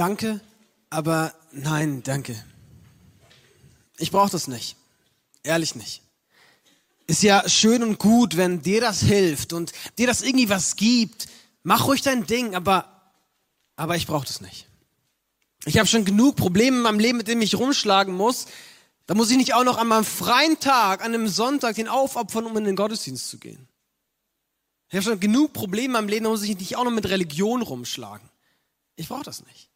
Danke, aber nein, danke. Ich brauche das nicht. Ehrlich nicht. Ist ja schön und gut, wenn dir das hilft und dir das irgendwie was gibt. Mach ruhig dein Ding, aber, aber ich brauche das nicht. Ich habe schon genug Probleme in meinem Leben, mit denen ich rumschlagen muss. Da muss ich nicht auch noch an meinem freien Tag, an einem Sonntag, den aufopfern, um in den Gottesdienst zu gehen. Ich habe schon genug Probleme in meinem Leben, da muss ich nicht auch noch mit Religion rumschlagen. Ich brauche das nicht.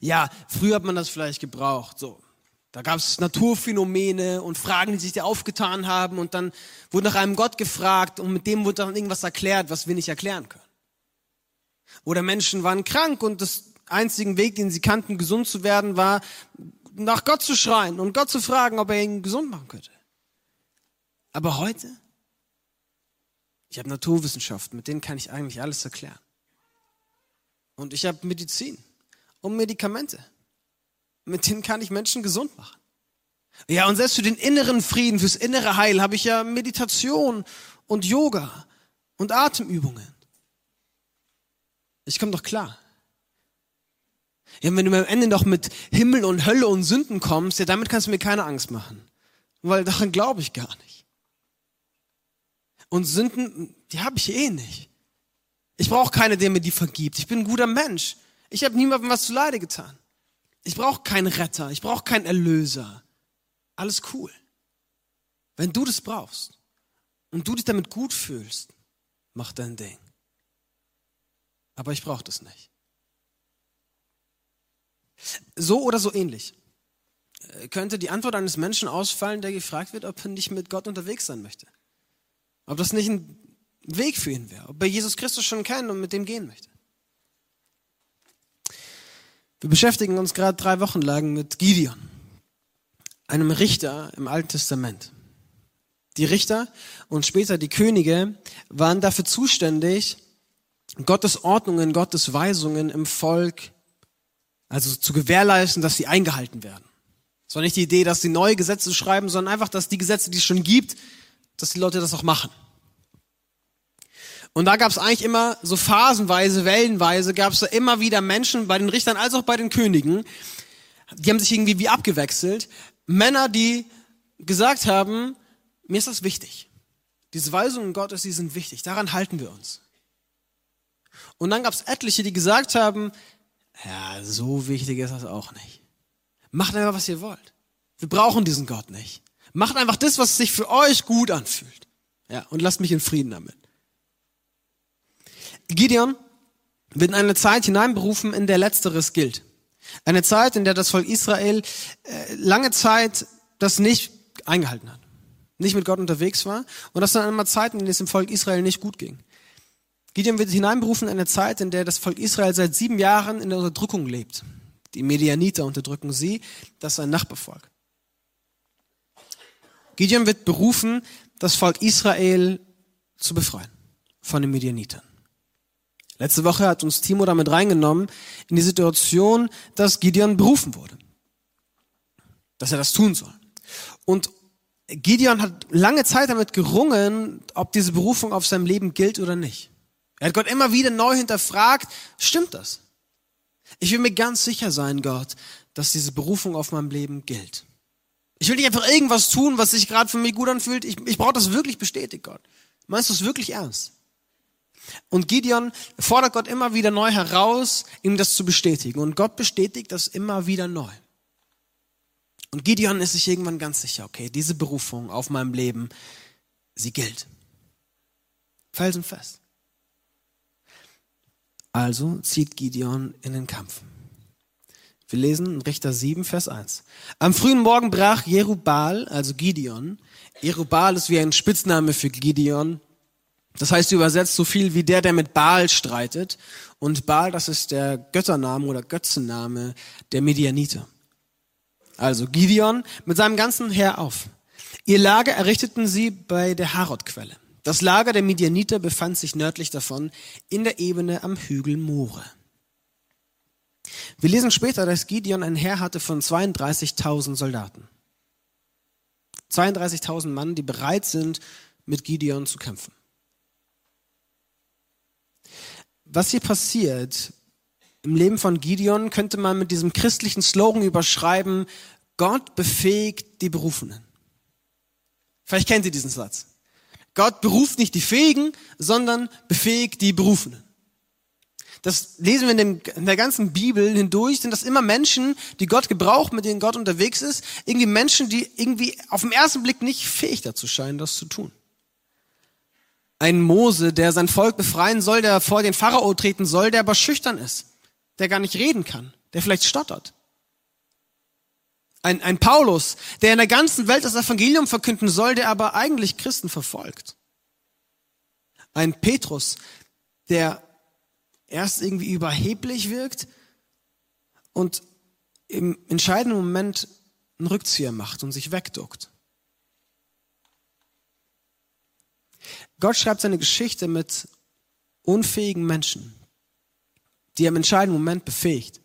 Ja, früher hat man das vielleicht gebraucht, so. Da gab es Naturphänomene und Fragen, die sich dir aufgetan haben und dann wurde nach einem Gott gefragt und mit dem wurde dann irgendwas erklärt, was wir nicht erklären können. Oder Menschen waren krank und das einzige Weg, den sie kannten, gesund zu werden, war, nach Gott zu schreien und Gott zu fragen, ob er ihn gesund machen könnte. Aber heute, ich habe Naturwissenschaften, mit denen kann ich eigentlich alles erklären. Und ich habe Medizin und Medikamente. Mit denen kann ich Menschen gesund machen. Ja, und selbst für den inneren Frieden, fürs innere Heil habe ich ja Meditation und Yoga und Atemübungen. Ich komme doch klar. Ja, wenn du am Ende noch mit Himmel und Hölle und Sünden kommst, ja, damit kannst du mir keine Angst machen. Weil daran glaube ich gar nicht. Und Sünden, die habe ich eh nicht. Ich brauche keine, der mir die vergibt. Ich bin ein guter Mensch. Ich habe niemandem was zu Leide getan. Ich brauche keinen Retter, ich brauche keinen Erlöser. Alles cool. Wenn du das brauchst und du dich damit gut fühlst, mach dein Ding. Aber ich brauche das nicht. So oder so ähnlich äh, könnte die Antwort eines Menschen ausfallen, der gefragt wird, ob er nicht mit Gott unterwegs sein möchte. Ob das nicht ein Weg für ihn wäre, ob er Jesus Christus schon kennt und mit dem gehen möchte. Wir beschäftigen uns gerade drei Wochen lang mit Gideon, einem Richter im Alten Testament. Die Richter und später die Könige waren dafür zuständig, Gottes Ordnungen, Gottes Weisungen im Volk, also zu gewährleisten, dass sie eingehalten werden. Es war nicht die Idee, dass sie neue Gesetze schreiben, sondern einfach, dass die Gesetze, die es schon gibt, dass die Leute das auch machen. Und da gab es eigentlich immer so phasenweise, wellenweise, gab es da immer wieder Menschen bei den Richtern als auch bei den Königen, die haben sich irgendwie wie abgewechselt. Männer, die gesagt haben, mir ist das wichtig. Diese Weisungen Gottes, die sind wichtig, daran halten wir uns. Und dann gab es etliche, die gesagt haben, ja, so wichtig ist das auch nicht. Macht einfach, was ihr wollt. Wir brauchen diesen Gott nicht. Macht einfach das, was sich für euch gut anfühlt. Ja, und lasst mich in Frieden damit. Gideon wird in eine Zeit hineinberufen, in der Letzteres gilt. Eine Zeit, in der das Volk Israel äh, lange Zeit das nicht eingehalten hat, nicht mit Gott unterwegs war und das dann einmal Zeiten, in denen es dem Volk Israel nicht gut ging. Gideon wird hineinberufen in eine Zeit, in der das Volk Israel seit sieben Jahren in der Unterdrückung lebt. Die Medianiter unterdrücken sie, das ist ein Nachbarvolk. Gideon wird berufen, das Volk Israel zu befreien von den Medianitern. Letzte Woche hat uns Timo damit reingenommen in die Situation, dass Gideon berufen wurde. Dass er das tun soll. Und Gideon hat lange Zeit damit gerungen, ob diese Berufung auf seinem Leben gilt oder nicht. Er hat Gott immer wieder neu hinterfragt, stimmt das? Ich will mir ganz sicher sein, Gott, dass diese Berufung auf meinem Leben gilt. Ich will nicht einfach irgendwas tun, was sich gerade für mich gut anfühlt. Ich, ich brauche das wirklich bestätigt, Gott. Meinst du es wirklich ernst? Und Gideon fordert Gott immer wieder neu heraus, ihm das zu bestätigen. Und Gott bestätigt das immer wieder neu. Und Gideon ist sich irgendwann ganz sicher, okay, diese Berufung auf meinem Leben, sie gilt. Felsenfest. Also zieht Gideon in den Kampf. Wir lesen in Richter 7, Vers 1. Am frühen Morgen brach Jerubal, also Gideon, Jerubal ist wie ein Spitzname für Gideon, das heißt übersetzt so viel wie der, der mit Baal streitet. Und Baal, das ist der Göttername oder Götzenname der Medianiter. Also Gideon mit seinem ganzen Heer auf. Ihr Lager errichteten sie bei der Harod-Quelle. Das Lager der Midianiter befand sich nördlich davon in der Ebene am Hügel More. Wir lesen später, dass Gideon ein Heer hatte von 32.000 Soldaten. 32.000 Mann, die bereit sind, mit Gideon zu kämpfen. Was hier passiert, im Leben von Gideon könnte man mit diesem christlichen Slogan überschreiben, Gott befähigt die Berufenen. Vielleicht kennt ihr diesen Satz. Gott beruft nicht die Fähigen, sondern befähigt die Berufenen. Das lesen wir in, dem, in, der ganzen Bibel hindurch, sind das immer Menschen, die Gott gebraucht, mit denen Gott unterwegs ist. Irgendwie Menschen, die irgendwie auf den ersten Blick nicht fähig dazu scheinen, das zu tun. Ein Mose, der sein Volk befreien soll, der vor den Pharao treten soll, der aber schüchtern ist, der gar nicht reden kann, der vielleicht stottert. Ein, ein Paulus, der in der ganzen Welt das Evangelium verkünden soll, der aber eigentlich Christen verfolgt. Ein Petrus, der erst irgendwie überheblich wirkt und im entscheidenden Moment einen Rückzieher macht und sich wegduckt. Gott schreibt seine Geschichte mit unfähigen Menschen, die er im entscheidenden Moment befähigt.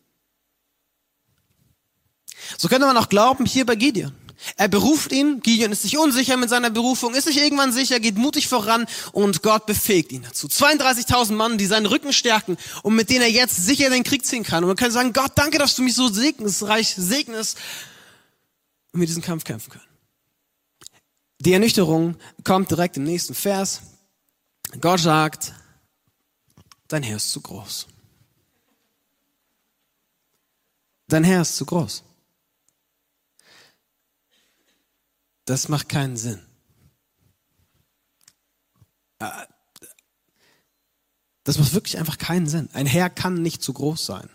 So könnte man auch glauben hier bei Gideon. Er beruft ihn, Gideon ist sich unsicher mit seiner Berufung, ist sich irgendwann sicher, geht mutig voran und Gott befähigt ihn dazu. 32.000 Mann, die seinen Rücken stärken und mit denen er jetzt sicher den Krieg ziehen kann. Und man kann sagen, Gott, danke, dass du mich so segnest, reich segnest und wir diesen Kampf kämpfen können. Die Ernüchterung kommt direkt im nächsten Vers. Gott sagt, dein Herr ist zu groß. Dein Herr ist zu groß. Das macht keinen Sinn. Äh, das macht wirklich einfach keinen Sinn. Ein Herr kann nicht zu groß sein.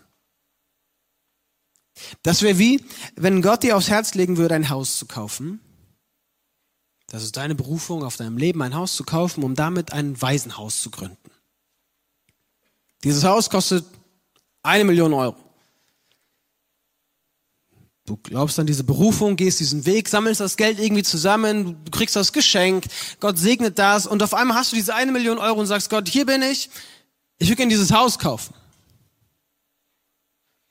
Das wäre wie, wenn Gott dir aufs Herz legen würde, ein Haus zu kaufen. Das ist deine Berufung, auf deinem Leben ein Haus zu kaufen, um damit ein Waisenhaus zu gründen. Dieses Haus kostet eine Million Euro. Du glaubst an diese Berufung, gehst diesen Weg, sammelst das Geld irgendwie zusammen, du kriegst das Geschenk, Gott segnet das und auf einmal hast du diese eine Million Euro und sagst, Gott, hier bin ich, ich will gerne dieses Haus kaufen.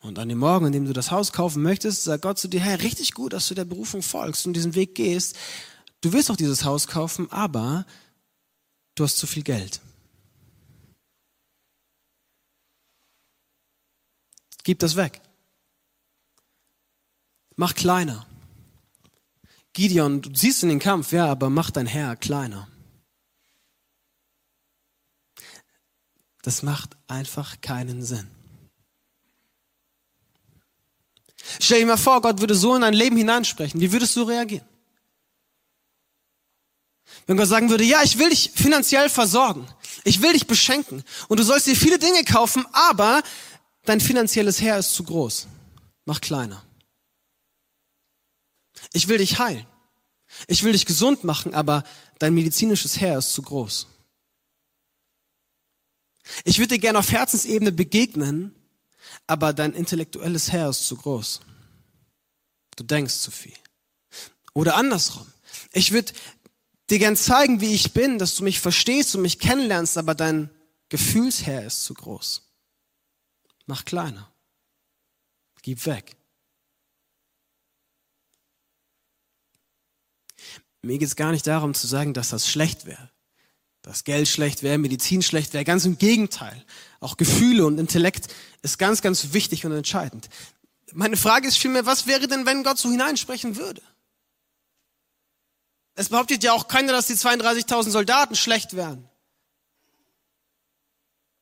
Und an dem Morgen, in dem du das Haus kaufen möchtest, sagt Gott zu dir, hey, richtig gut, dass du der Berufung folgst und diesen Weg gehst. Du willst auch dieses Haus kaufen, aber du hast zu viel Geld. Gib das weg. Mach kleiner. Gideon, du siehst in den Kampf, ja, aber mach dein Herr kleiner. Das macht einfach keinen Sinn. Stell dir mal vor, Gott würde so in dein Leben hineinsprechen. Wie würdest du reagieren? Wenn Gott sagen würde, ja, ich will dich finanziell versorgen. Ich will dich beschenken. Und du sollst dir viele Dinge kaufen, aber dein finanzielles Herr ist zu groß. Mach kleiner. Ich will dich heilen. Ich will dich gesund machen, aber dein medizinisches Herr ist zu groß. Ich würde dir gerne auf Herzensebene begegnen, aber dein intellektuelles Herr ist zu groß. Du denkst zu viel. Oder andersrum. Ich würde dir gern zeigen, wie ich bin, dass du mich verstehst und mich kennenlernst, aber dein Gefühlsherr ist zu groß. Mach kleiner. Gib weg. Mir geht es gar nicht darum zu sagen, dass das schlecht wäre. Dass Geld schlecht wäre, Medizin schlecht wäre. Ganz im Gegenteil. Auch Gefühle und Intellekt ist ganz, ganz wichtig und entscheidend. Meine Frage ist vielmehr, was wäre denn, wenn Gott so hineinsprechen würde? Es behauptet ja auch keiner, dass die 32.000 Soldaten schlecht wären.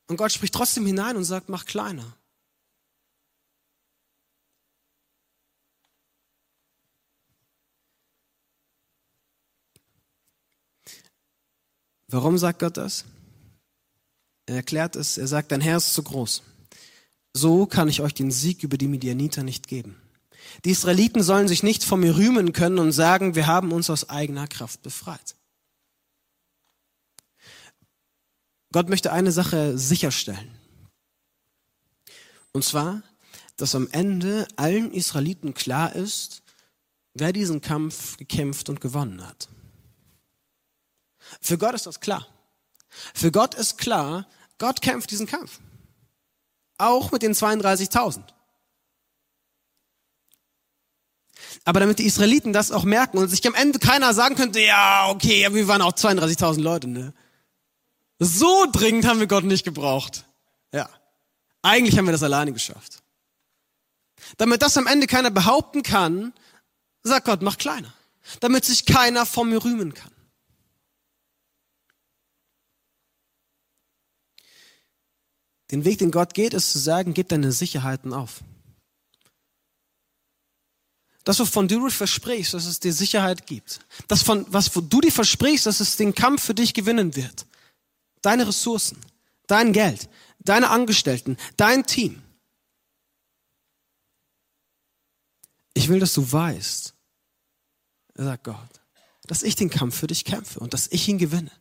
Und Gott spricht trotzdem hinein und sagt, mach kleiner. Warum sagt Gott das? Er erklärt es, er sagt, dein Herr ist zu groß. So kann ich euch den Sieg über die Midianiter nicht geben. Die Israeliten sollen sich nicht von mir rühmen können und sagen, wir haben uns aus eigener Kraft befreit. Gott möchte eine Sache sicherstellen. Und zwar, dass am Ende allen Israeliten klar ist, wer diesen Kampf gekämpft und gewonnen hat. Für Gott ist das klar. Für Gott ist klar, Gott kämpft diesen Kampf. Auch mit den 32.000. Aber damit die Israeliten das auch merken und sich am Ende keiner sagen könnte, ja, okay, wir waren auch 32.000 Leute, ne? So dringend haben wir Gott nicht gebraucht. Ja. Eigentlich haben wir das alleine geschafft. Damit das am Ende keiner behaupten kann, sagt Gott, mach kleiner. Damit sich keiner von mir rühmen kann. Den Weg, den Gott geht, ist zu sagen, gib deine Sicherheiten auf. Das, wovon du dir versprichst, dass es dir Sicherheit gibt. Das, von, was du dir versprichst, dass es den Kampf für dich gewinnen wird. Deine Ressourcen, dein Geld, deine Angestellten, dein Team. Ich will, dass du weißt, sagt Gott, dass ich den Kampf für dich kämpfe und dass ich ihn gewinne.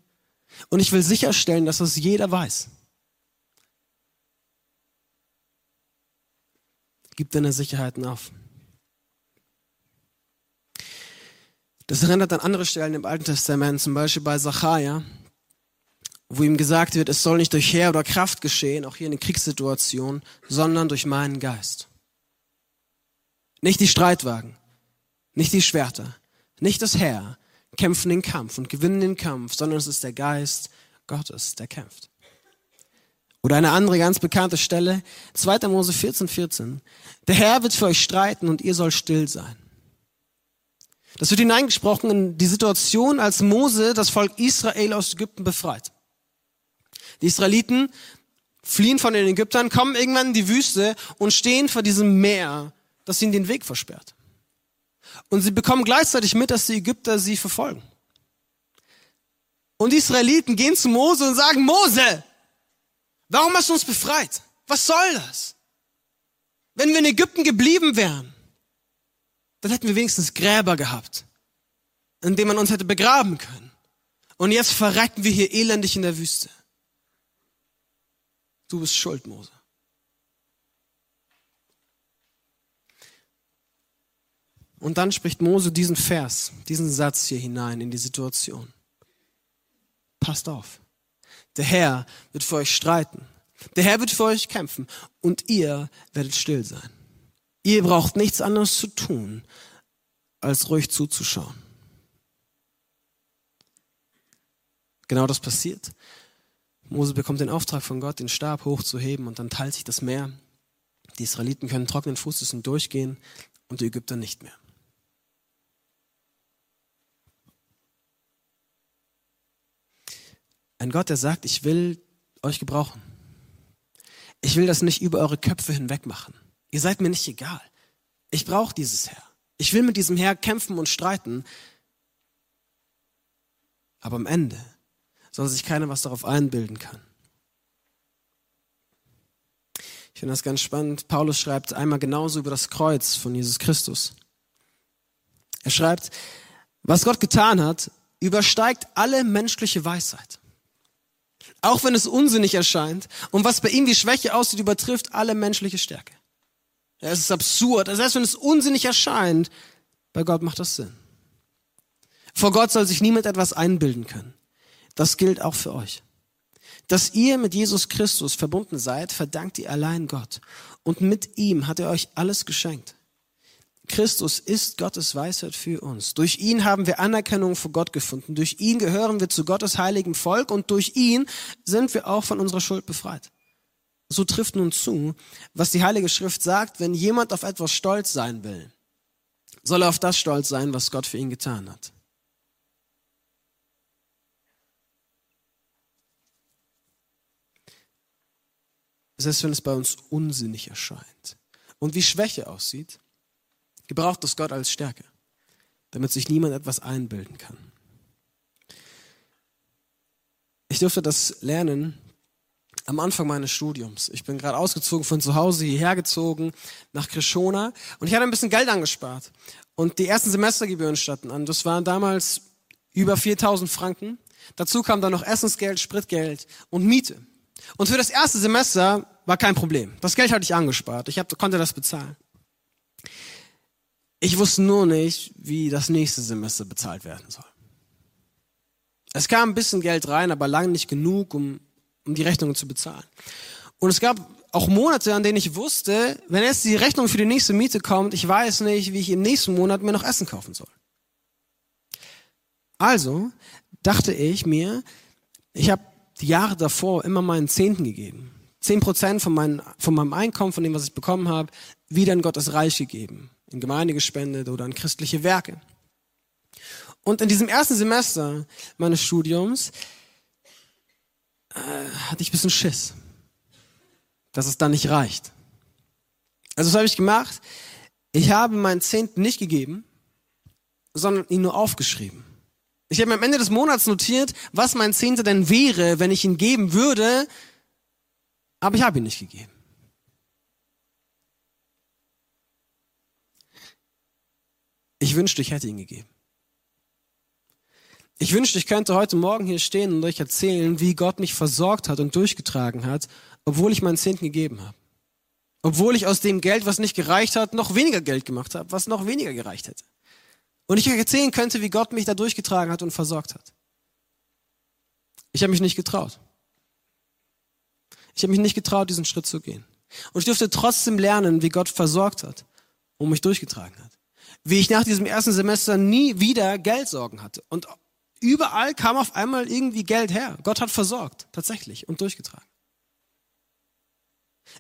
Und ich will sicherstellen, dass das jeder weiß. Gib deine Sicherheiten auf. Das erinnert an andere Stellen im Alten Testament, zum Beispiel bei Zachariah, wo ihm gesagt wird, es soll nicht durch Heer oder Kraft geschehen, auch hier in den Kriegssituationen, sondern durch meinen Geist. Nicht die Streitwagen, nicht die Schwerter, nicht das Heer kämpfen den Kampf und gewinnen den Kampf, sondern es ist der Geist Gottes, der kämpft. Oder eine andere ganz bekannte Stelle, 2. Mose 14, 14. Der Herr wird für euch streiten und ihr sollt still sein. Das wird hineingesprochen in die Situation, als Mose das Volk Israel aus Ägypten befreit. Die Israeliten fliehen von den Ägyptern, kommen irgendwann in die Wüste und stehen vor diesem Meer, das ihnen den Weg versperrt. Und sie bekommen gleichzeitig mit, dass die Ägypter sie verfolgen. Und die Israeliten gehen zu Mose und sagen, Mose, Warum hast du uns befreit? Was soll das? Wenn wir in Ägypten geblieben wären, dann hätten wir wenigstens Gräber gehabt, in denen man uns hätte begraben können. Und jetzt verrecken wir hier elendig in der Wüste. Du bist schuld, Mose. Und dann spricht Mose diesen Vers, diesen Satz hier hinein in die Situation. Passt auf. Der Herr wird für euch streiten. Der Herr wird für euch kämpfen und ihr werdet still sein. Ihr braucht nichts anderes zu tun, als ruhig zuzuschauen. Genau das passiert. Mose bekommt den Auftrag von Gott, den Stab hochzuheben und dann teilt sich das Meer. Die Israeliten können trockenen Fußes hindurchgehen und die Ägypter nicht mehr. Ein Gott, der sagt, ich will euch gebrauchen. Ich will das nicht über eure Köpfe hinweg machen. Ihr seid mir nicht egal. Ich brauche dieses Herr. Ich will mit diesem Herr kämpfen und streiten. Aber am Ende soll sich keiner was darauf einbilden kann. Ich finde das ganz spannend. Paulus schreibt einmal genauso über das Kreuz von Jesus Christus. Er schreibt, was Gott getan hat, übersteigt alle menschliche Weisheit. Auch wenn es unsinnig erscheint und was bei ihm wie Schwäche aussieht, übertrifft alle menschliche Stärke. Es ist absurd. Also selbst wenn es unsinnig erscheint, bei Gott macht das Sinn. Vor Gott soll sich niemand etwas einbilden können. Das gilt auch für euch. Dass ihr mit Jesus Christus verbunden seid, verdankt ihr allein Gott. Und mit ihm hat er euch alles geschenkt. Christus ist Gottes Weisheit für uns. Durch ihn haben wir Anerkennung vor Gott gefunden. Durch ihn gehören wir zu Gottes heiligem Volk und durch ihn sind wir auch von unserer Schuld befreit. So trifft nun zu, was die Heilige Schrift sagt, wenn jemand auf etwas stolz sein will, soll er auf das stolz sein, was Gott für ihn getan hat. Selbst wenn es bei uns unsinnig erscheint und wie Schwäche aussieht, gebraucht das Gott als Stärke, damit sich niemand etwas einbilden kann. Ich durfte das lernen am Anfang meines Studiums. Ich bin gerade ausgezogen von zu Hause hierher gezogen nach Krishona und ich hatte ein bisschen Geld angespart. Und die ersten Semestergebühren standen an. Das waren damals über 4000 Franken. Dazu kam dann noch Essensgeld, Spritgeld und Miete. Und für das erste Semester war kein Problem. Das Geld hatte ich angespart. Ich hab, konnte das bezahlen. Ich wusste nur nicht, wie das nächste Semester bezahlt werden soll. Es kam ein bisschen Geld rein, aber lange nicht genug, um, um die Rechnungen zu bezahlen. Und es gab auch Monate, an denen ich wusste, wenn jetzt die Rechnung für die nächste Miete kommt, ich weiß nicht, wie ich im nächsten Monat mir noch Essen kaufen soll. Also dachte ich mir, ich habe die Jahre davor immer meinen Zehnten gegeben. zehn Prozent von, meinen, von meinem Einkommen, von dem, was ich bekommen habe, wieder in Gottes Reich gegeben, in Gemeinde gespendet oder in christliche Werke. Und in diesem ersten Semester meines Studiums hatte ich ein bisschen Schiss, dass es dann nicht reicht. Also was habe ich gemacht? Ich habe meinen Zehnten nicht gegeben, sondern ihn nur aufgeschrieben. Ich habe mir am Ende des Monats notiert, was mein Zehnter denn wäre, wenn ich ihn geben würde, aber ich habe ihn nicht gegeben. Ich wünschte, ich hätte ihn gegeben. Ich wünschte, ich könnte heute Morgen hier stehen und euch erzählen, wie Gott mich versorgt hat und durchgetragen hat, obwohl ich meinen Zehnten gegeben habe. Obwohl ich aus dem Geld, was nicht gereicht hat, noch weniger Geld gemacht habe, was noch weniger gereicht hätte. Und ich euch erzählen könnte, wie Gott mich da durchgetragen hat und versorgt hat. Ich habe mich nicht getraut. Ich habe mich nicht getraut, diesen Schritt zu gehen. Und ich durfte trotzdem lernen, wie Gott versorgt hat und mich durchgetragen hat. Wie ich nach diesem ersten Semester nie wieder Geldsorgen hatte. Und überall kam auf einmal irgendwie Geld her. Gott hat versorgt, tatsächlich, und durchgetragen.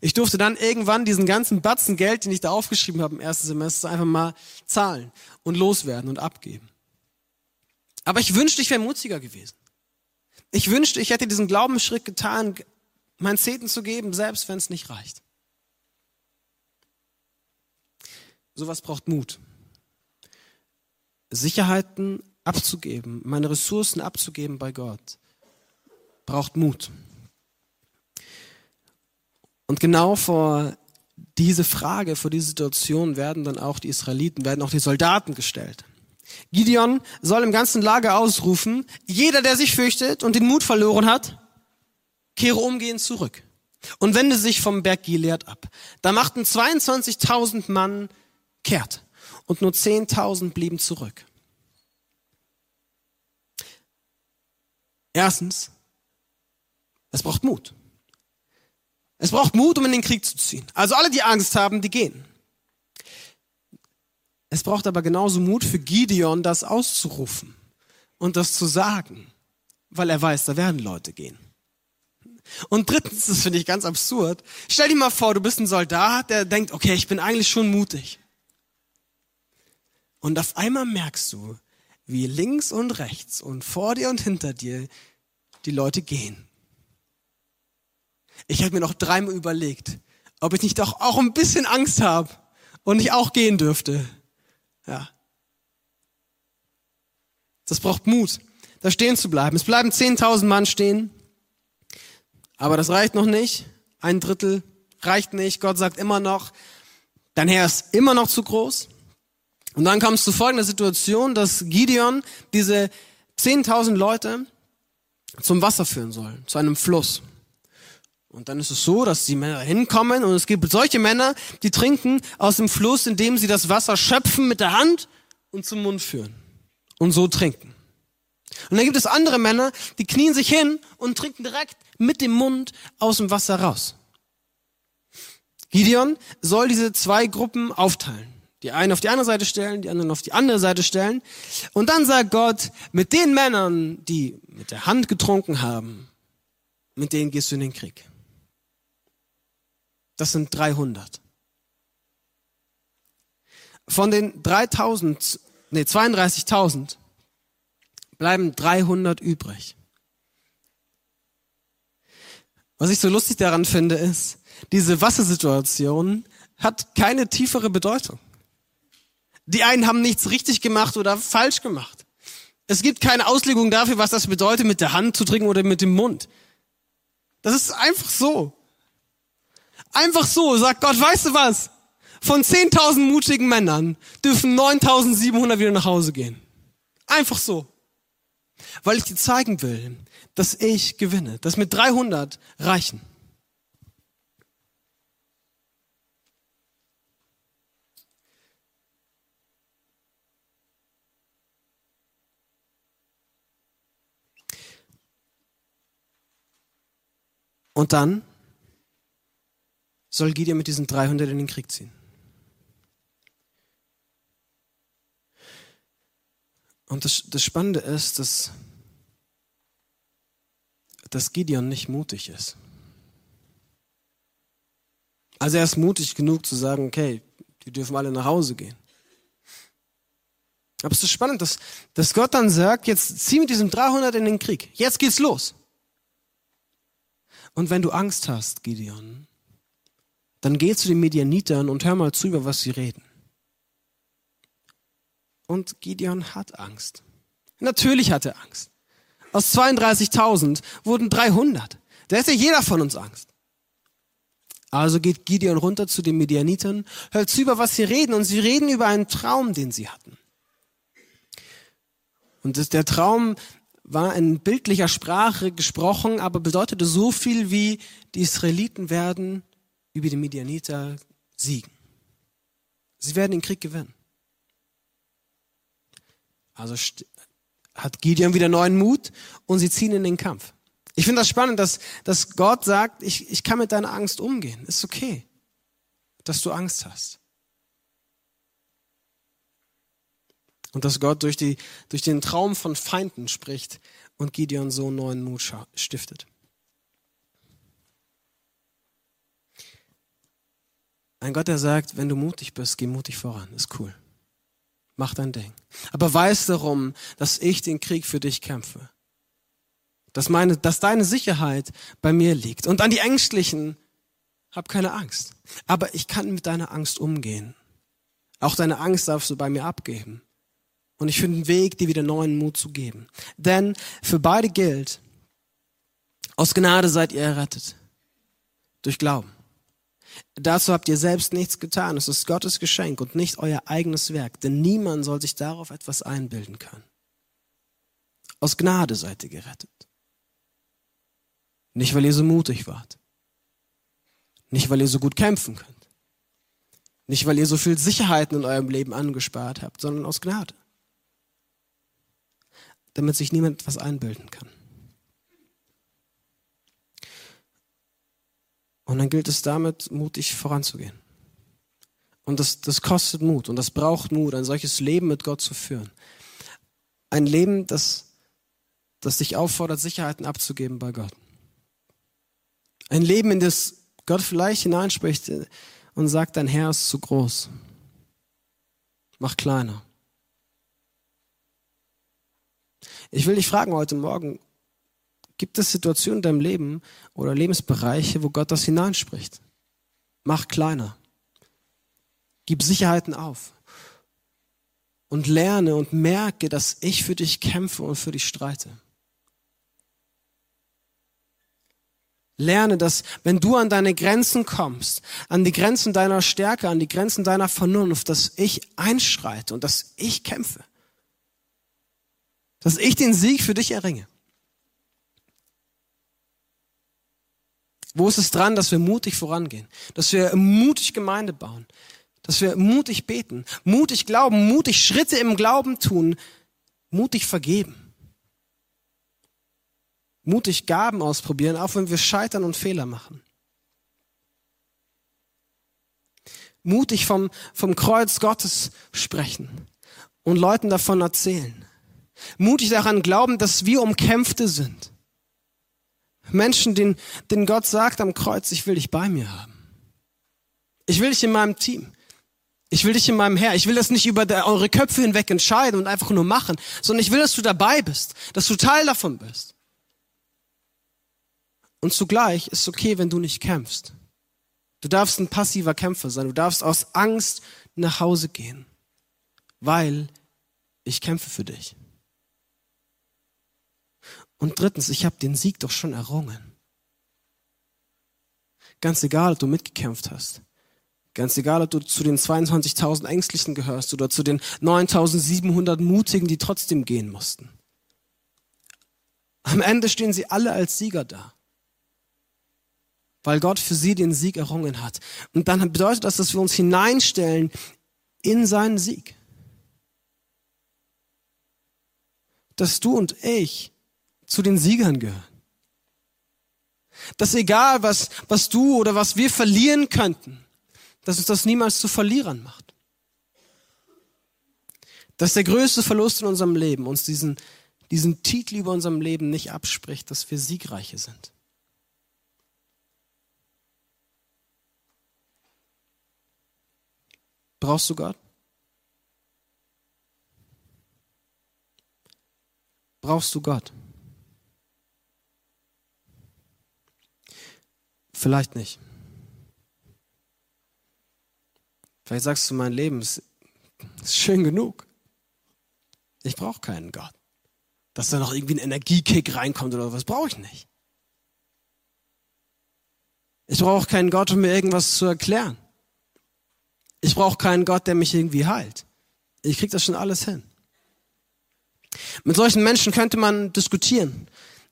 Ich durfte dann irgendwann diesen ganzen Batzen Geld, den ich da aufgeschrieben habe im ersten Semester, einfach mal zahlen und loswerden und abgeben. Aber ich wünschte, ich wäre mutiger gewesen. Ich wünschte, ich hätte diesen Glaubensschritt getan, mein Zehnten zu geben, selbst wenn es nicht reicht. Sowas braucht Mut. Sicherheiten abzugeben, meine Ressourcen abzugeben bei Gott, braucht Mut. Und genau vor diese Frage, vor diese Situation werden dann auch die Israeliten, werden auch die Soldaten gestellt. Gideon soll im ganzen Lager ausrufen, jeder, der sich fürchtet und den Mut verloren hat, kehre umgehend zurück und wende sich vom Berg Gilead ab. Da machten 22.000 Mann kehrt und nur 10.000 blieben zurück. Erstens, es braucht Mut. Es braucht Mut, um in den Krieg zu ziehen. Also alle, die Angst haben, die gehen. Es braucht aber genauso Mut für Gideon, das auszurufen und das zu sagen, weil er weiß, da werden Leute gehen. Und drittens, das finde ich ganz absurd, stell dir mal vor, du bist ein Soldat, der denkt, okay, ich bin eigentlich schon mutig. Und auf einmal merkst du, wie links und rechts und vor dir und hinter dir die Leute gehen. Ich habe mir noch dreimal überlegt, ob ich nicht doch auch ein bisschen Angst habe und nicht auch gehen dürfte. Ja. Das braucht Mut, da stehen zu bleiben. Es bleiben 10.000 Mann stehen. Aber das reicht noch nicht. Ein Drittel reicht nicht. Gott sagt immer noch, dein Herr ist immer noch zu groß. Und dann kommt es zu folgender Situation, dass Gideon diese 10.000 Leute zum Wasser führen soll, zu einem Fluss. Und dann ist es so, dass die Männer hinkommen und es gibt solche Männer, die trinken aus dem Fluss, indem sie das Wasser schöpfen mit der Hand und zum Mund führen und so trinken. Und dann gibt es andere Männer, die knien sich hin und trinken direkt mit dem Mund aus dem Wasser raus. Gideon soll diese zwei Gruppen aufteilen. Die einen auf die eine Seite stellen, die anderen auf die andere Seite stellen. Und dann sagt Gott, mit den Männern, die mit der Hand getrunken haben, mit denen gehst du in den Krieg. Das sind 300. Von den 3000, nee, 32.000 bleiben 300 übrig. Was ich so lustig daran finde, ist, diese Wassersituation hat keine tiefere Bedeutung. Die einen haben nichts richtig gemacht oder falsch gemacht. Es gibt keine Auslegung dafür, was das bedeutet, mit der Hand zu trinken oder mit dem Mund. Das ist einfach so. Einfach so, sagt Gott, weißt du was? Von 10.000 mutigen Männern dürfen 9.700 wieder nach Hause gehen. Einfach so. Weil ich dir zeigen will, dass ich gewinne, dass mit 300 reichen. Und dann soll Gideon mit diesen 300 in den Krieg ziehen. Und das, das Spannende ist, dass, dass Gideon nicht mutig ist. Also er ist mutig genug zu sagen, okay, die dürfen alle nach Hause gehen. Aber es ist spannend, dass, dass Gott dann sagt, jetzt zieh mit diesem 300 in den Krieg. Jetzt geht's los. Und wenn du Angst hast, Gideon, dann geh zu den Medianitern und hör mal zu, über was sie reden. Und Gideon hat Angst. Natürlich hat er Angst. Aus 32.000 wurden 300. Da hätte jeder von uns Angst. Also geht Gideon runter zu den Medianitern, hört zu, über was sie reden, und sie reden über einen Traum, den sie hatten. Und der Traum war in bildlicher Sprache gesprochen, aber bedeutete so viel wie, die Israeliten werden über die Medianiter siegen. Sie werden den Krieg gewinnen. Also hat Gideon wieder neuen Mut und sie ziehen in den Kampf. Ich finde das spannend, dass, dass Gott sagt, ich, ich kann mit deiner Angst umgehen. Ist okay, dass du Angst hast. Und dass Gott durch, die, durch den Traum von Feinden spricht und Gideon so neuen Mut stiftet. Ein Gott, der sagt, wenn du mutig bist, geh mutig voran. Ist cool. Mach dein Ding. Aber weiß darum, dass ich den Krieg für dich kämpfe. Dass, meine, dass deine Sicherheit bei mir liegt. Und an die Ängstlichen, hab keine Angst. Aber ich kann mit deiner Angst umgehen. Auch deine Angst darfst du bei mir abgeben. Und ich finde einen Weg, dir wieder neuen Mut zu geben. Denn für beide gilt, aus Gnade seid ihr errettet. Durch Glauben. Dazu habt ihr selbst nichts getan. Es ist Gottes Geschenk und nicht euer eigenes Werk, denn niemand soll sich darauf etwas einbilden können. Aus Gnade seid ihr gerettet. Nicht, weil ihr so mutig wart. Nicht, weil ihr so gut kämpfen könnt. Nicht, weil ihr so viel Sicherheiten in eurem Leben angespart habt, sondern aus Gnade. Damit sich niemand etwas einbilden kann. Und dann gilt es damit, mutig voranzugehen. Und das, das kostet Mut und das braucht Mut, ein solches Leben mit Gott zu führen. Ein Leben, das, das dich auffordert, Sicherheiten abzugeben bei Gott. Ein Leben, in das Gott vielleicht hineinspricht und sagt, dein Herr ist zu groß. Mach kleiner. Ich will dich fragen heute Morgen, Gibt es Situationen in deinem Leben oder Lebensbereiche, wo Gott das hineinspricht? Mach kleiner. Gib Sicherheiten auf. Und lerne und merke, dass ich für dich kämpfe und für dich streite. Lerne, dass wenn du an deine Grenzen kommst, an die Grenzen deiner Stärke, an die Grenzen deiner Vernunft, dass ich einschreite und dass ich kämpfe. Dass ich den Sieg für dich erringe. Wo ist es dran, dass wir mutig vorangehen? Dass wir mutig Gemeinde bauen? Dass wir mutig beten, mutig glauben, mutig Schritte im Glauben tun, mutig vergeben? Mutig Gaben ausprobieren, auch wenn wir scheitern und Fehler machen. Mutig vom, vom Kreuz Gottes sprechen und Leuten davon erzählen. Mutig daran glauben, dass wir Umkämpfte sind Menschen, denen, denen Gott sagt am Kreuz, ich will dich bei mir haben. Ich will dich in meinem Team. Ich will dich in meinem Herr. Ich will das nicht über eure Köpfe hinweg entscheiden und einfach nur machen, sondern ich will, dass du dabei bist, dass du Teil davon bist. Und zugleich ist es okay, wenn du nicht kämpfst. Du darfst ein passiver Kämpfer sein. Du darfst aus Angst nach Hause gehen, weil ich kämpfe für dich. Und drittens, ich habe den Sieg doch schon errungen. Ganz egal, ob du mitgekämpft hast. Ganz egal, ob du zu den 22.000 Ängstlichen gehörst oder zu den 9.700 Mutigen, die trotzdem gehen mussten. Am Ende stehen sie alle als Sieger da. Weil Gott für sie den Sieg errungen hat. Und dann bedeutet das, dass wir uns hineinstellen in seinen Sieg. Dass du und ich zu den Siegern gehören. Dass egal, was, was du oder was wir verlieren könnten, dass uns das niemals zu Verlierern macht. Dass der größte Verlust in unserem Leben uns diesen, diesen Titel über unserem Leben nicht abspricht, dass wir Siegreiche sind. Brauchst du Gott? Brauchst du Gott? Vielleicht nicht. Vielleicht sagst du, mein Leben ist, ist schön genug. Ich brauche keinen Gott. Dass da noch irgendwie ein Energiekick reinkommt oder was, brauche ich nicht. Ich brauche keinen Gott, um mir irgendwas zu erklären. Ich brauche keinen Gott, der mich irgendwie heilt. Ich krieg das schon alles hin. Mit solchen Menschen könnte man diskutieren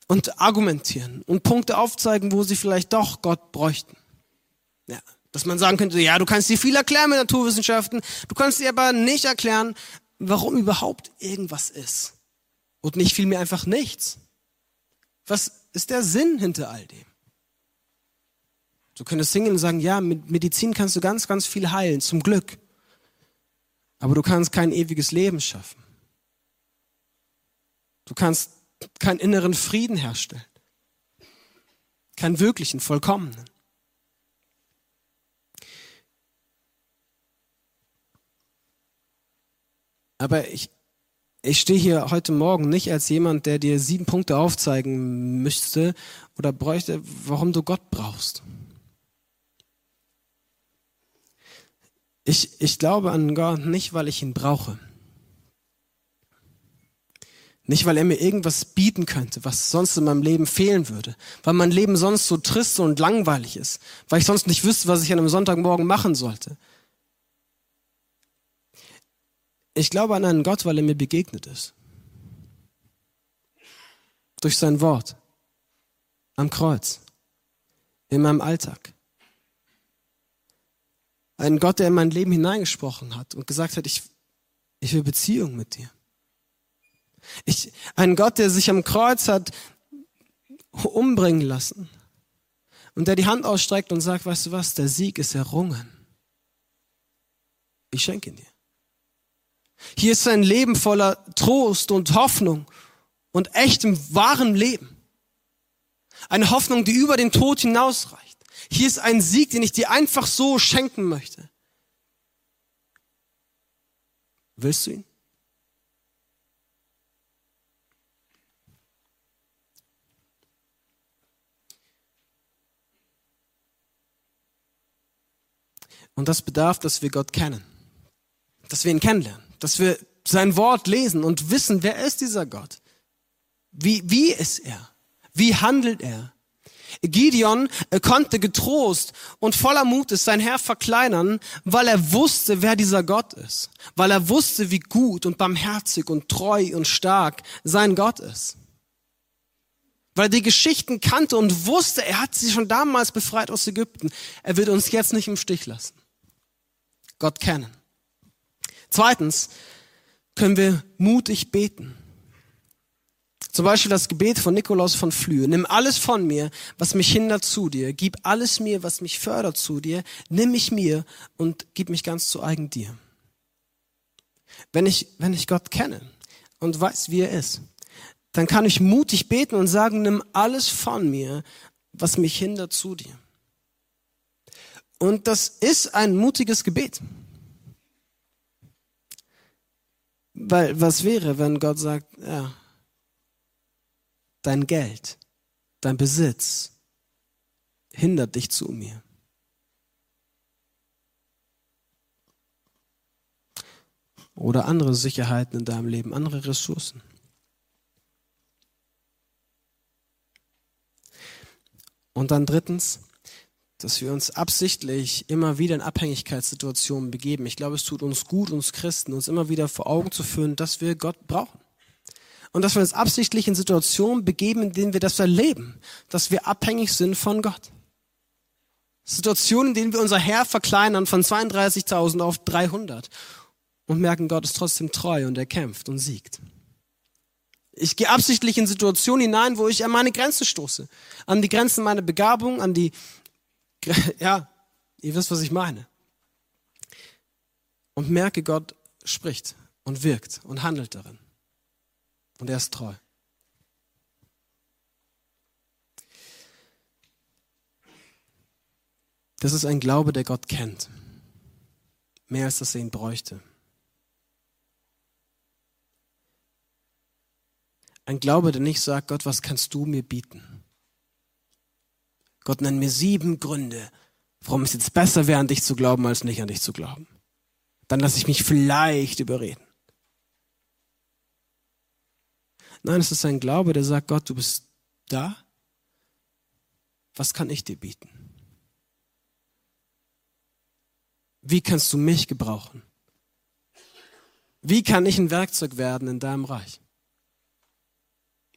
und argumentieren und Punkte aufzeigen, wo sie vielleicht doch Gott bräuchten. Ja, dass man sagen könnte, ja, du kannst dir viel erklären mit Naturwissenschaften, du kannst dir aber nicht erklären, warum überhaupt irgendwas ist. Und nicht vielmehr einfach nichts. Was ist der Sinn hinter all dem? Du könntest singen und sagen, ja, mit Medizin kannst du ganz, ganz viel heilen, zum Glück. Aber du kannst kein ewiges Leben schaffen. Du kannst keinen inneren Frieden herstellen. Keinen wirklichen, vollkommenen. Aber ich, ich stehe hier heute Morgen nicht als jemand, der dir sieben Punkte aufzeigen müsste oder bräuchte, warum du Gott brauchst. Ich, ich glaube an Gott nicht, weil ich ihn brauche. Nicht, weil er mir irgendwas bieten könnte, was sonst in meinem Leben fehlen würde. Weil mein Leben sonst so trist und langweilig ist. Weil ich sonst nicht wüsste, was ich an einem Sonntagmorgen machen sollte. Ich glaube an einen Gott, weil er mir begegnet ist. Durch sein Wort. Am Kreuz. In meinem Alltag. Ein Gott, der in mein Leben hineingesprochen hat und gesagt hat, ich, ich will Beziehung mit dir. Ich, ein Gott, der sich am Kreuz hat umbringen lassen und der die Hand ausstreckt und sagt, weißt du was, der Sieg ist errungen. Ich schenke ihn dir. Hier ist ein Leben voller Trost und Hoffnung und echtem, wahren Leben. Eine Hoffnung, die über den Tod hinausreicht. Hier ist ein Sieg, den ich dir einfach so schenken möchte. Willst du ihn? Und das bedarf, dass wir Gott kennen, dass wir ihn kennenlernen, dass wir sein Wort lesen und wissen, wer ist dieser Gott? Wie, wie ist er? Wie handelt er? Gideon äh, konnte getrost und voller Mutes sein Herr verkleinern, weil er wusste, wer dieser Gott ist, weil er wusste, wie gut und barmherzig und treu und stark sein Gott ist. Weil er die Geschichten kannte und wusste, er hat sie schon damals befreit aus Ägypten. Er wird uns jetzt nicht im Stich lassen. Gott kennen. Zweitens können wir mutig beten. Zum Beispiel das Gebet von Nikolaus von Flühe. Nimm alles von mir, was mich hindert zu dir. Gib alles mir, was mich fördert zu dir. Nimm mich mir und gib mich ganz zu eigen dir. Wenn ich, wenn ich Gott kenne und weiß, wie er ist, dann kann ich mutig beten und sagen, nimm alles von mir, was mich hindert zu dir. Und das ist ein mutiges Gebet. Weil was wäre, wenn Gott sagt, ja, dein Geld, dein Besitz hindert dich zu mir. Oder andere Sicherheiten in deinem Leben, andere Ressourcen. Und dann drittens, dass wir uns absichtlich immer wieder in Abhängigkeitssituationen begeben. Ich glaube, es tut uns gut, uns Christen, uns immer wieder vor Augen zu führen, dass wir Gott brauchen. Und dass wir uns absichtlich in Situationen begeben, in denen wir das erleben, dass wir abhängig sind von Gott. Situationen, in denen wir unser Herr verkleinern von 32.000 auf 300 und merken, Gott ist trotzdem treu und er kämpft und siegt. Ich gehe absichtlich in Situationen hinein, wo ich an meine Grenzen stoße. An die Grenzen meiner Begabung, an die ja, ihr wisst, was ich meine. Und merke, Gott spricht und wirkt und handelt darin. Und er ist treu. Das ist ein Glaube, der Gott kennt. mehr als dass er ihn bräuchte. Ein Glaube, der nicht sagt, Gott, was kannst du mir bieten? Gott nennt mir sieben Gründe, warum es jetzt besser wäre, an dich zu glauben, als nicht an dich zu glauben. Dann lasse ich mich vielleicht überreden. Nein, es ist ein Glaube, der sagt, Gott, du bist da. Was kann ich dir bieten? Wie kannst du mich gebrauchen? Wie kann ich ein Werkzeug werden in deinem Reich?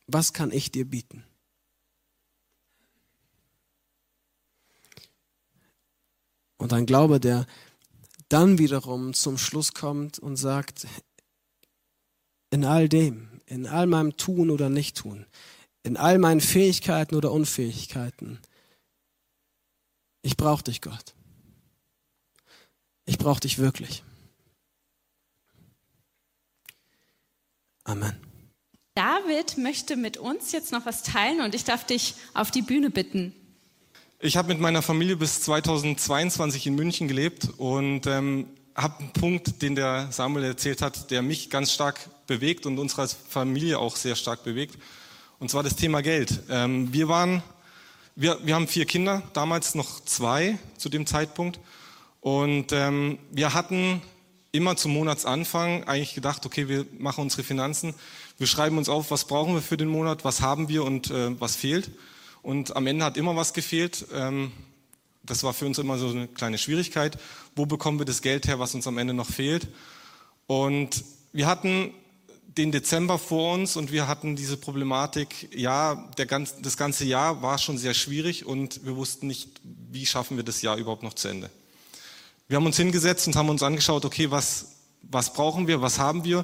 Was kann ich dir bieten? Und ein Glaube, der dann wiederum zum Schluss kommt und sagt, in all dem, in all meinem Tun oder Nicht-Tun, in all meinen Fähigkeiten oder Unfähigkeiten, ich brauche dich, Gott. Ich brauche dich wirklich. Amen. David möchte mit uns jetzt noch was teilen und ich darf dich auf die Bühne bitten. Ich habe mit meiner Familie bis 2022 in München gelebt und ähm, habe einen Punkt, den der Samuel erzählt hat, der mich ganz stark bewegt und unsere Familie auch sehr stark bewegt. Und zwar das Thema Geld. Ähm, wir waren, wir, wir haben vier Kinder, damals noch zwei zu dem Zeitpunkt. Und ähm, wir hatten immer zum Monatsanfang eigentlich gedacht, okay, wir machen unsere Finanzen, wir schreiben uns auf, was brauchen wir für den Monat, was haben wir und äh, was fehlt. Und am Ende hat immer was gefehlt. Ähm, das war für uns immer so eine kleine Schwierigkeit. Wo bekommen wir das Geld her, was uns am Ende noch fehlt? Und wir hatten den Dezember vor uns und wir hatten diese Problematik, ja, der ganz, das ganze Jahr war schon sehr schwierig und wir wussten nicht, wie schaffen wir das Jahr überhaupt noch zu Ende. Wir haben uns hingesetzt und haben uns angeschaut, okay, was, was brauchen wir, was haben wir?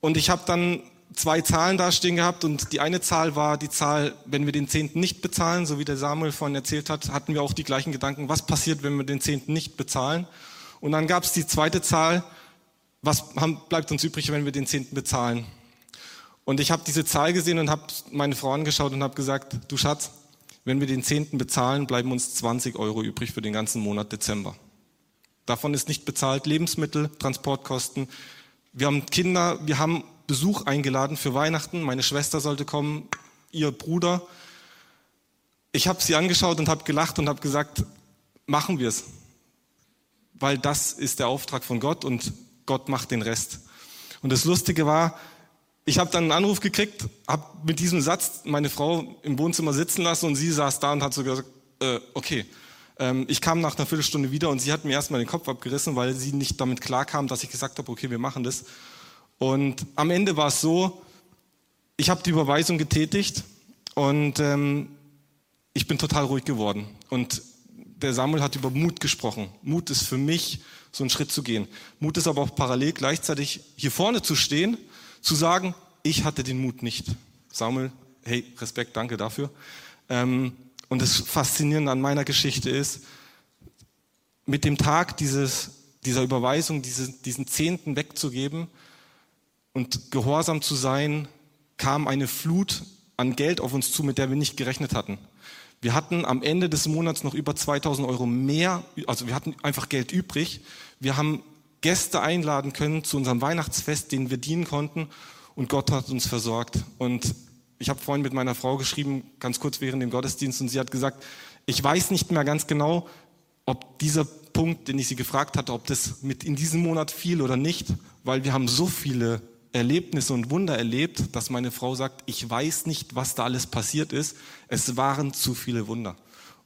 Und ich habe dann zwei Zahlen dastehen gehabt und die eine Zahl war die Zahl, wenn wir den Zehnten nicht bezahlen, so wie der Samuel vorhin erzählt hat, hatten wir auch die gleichen Gedanken, was passiert, wenn wir den Zehnten nicht bezahlen? Und dann gab es die zweite Zahl, was haben, bleibt uns übrig, wenn wir den Zehnten bezahlen? Und ich habe diese Zahl gesehen und habe meine Frau angeschaut und habe gesagt, du Schatz, wenn wir den Zehnten bezahlen, bleiben uns 20 Euro übrig für den ganzen Monat Dezember. Davon ist nicht bezahlt Lebensmittel, Transportkosten. Wir haben Kinder, wir haben Besuch eingeladen für Weihnachten. Meine Schwester sollte kommen, ihr Bruder. Ich habe sie angeschaut und habe gelacht und habe gesagt, machen wir es. Weil das ist der Auftrag von Gott und Gott macht den Rest. Und das Lustige war, ich habe dann einen Anruf gekriegt, habe mit diesem Satz meine Frau im Wohnzimmer sitzen lassen und sie saß da und hat so gesagt, äh, okay, ähm, ich kam nach einer Viertelstunde wieder und sie hat mir erstmal den Kopf abgerissen, weil sie nicht damit klarkam, dass ich gesagt habe, okay, wir machen das. Und am Ende war es so, ich habe die Überweisung getätigt und ähm, ich bin total ruhig geworden. Und der Samuel hat über Mut gesprochen. Mut ist für mich, so einen Schritt zu gehen. Mut ist aber auch parallel gleichzeitig hier vorne zu stehen, zu sagen, ich hatte den Mut nicht. Samuel, hey, Respekt, danke dafür. Ähm, und das Faszinierende an meiner Geschichte ist, mit dem Tag dieses, dieser Überweisung, diese, diesen Zehnten wegzugeben und gehorsam zu sein, kam eine Flut an Geld auf uns zu, mit der wir nicht gerechnet hatten. Wir hatten am Ende des Monats noch über 2000 Euro mehr, also wir hatten einfach Geld übrig. Wir haben Gäste einladen können zu unserem Weihnachtsfest, denen wir dienen konnten und Gott hat uns versorgt. Und ich habe vorhin mit meiner Frau geschrieben, ganz kurz während dem Gottesdienst, und sie hat gesagt, ich weiß nicht mehr ganz genau, ob dieser Punkt, den ich sie gefragt hatte, ob das mit in diesem Monat fiel oder nicht, weil wir haben so viele Erlebnisse und Wunder erlebt, dass meine Frau sagt, ich weiß nicht, was da alles passiert ist. Es waren zu viele Wunder.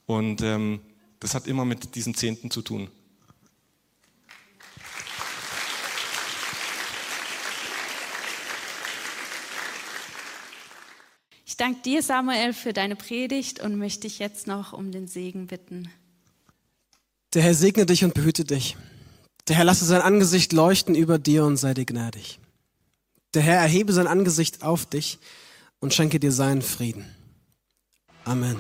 Und ähm, das hat immer mit diesem Zehnten zu tun. Ich danke dir, Samuel, für deine Predigt und möchte dich jetzt noch um den Segen bitten. Der Herr segne dich und behüte dich. Der Herr lasse sein Angesicht leuchten über dir und sei dir gnädig. Der Herr erhebe sein Angesicht auf dich und schenke dir seinen Frieden. Amen.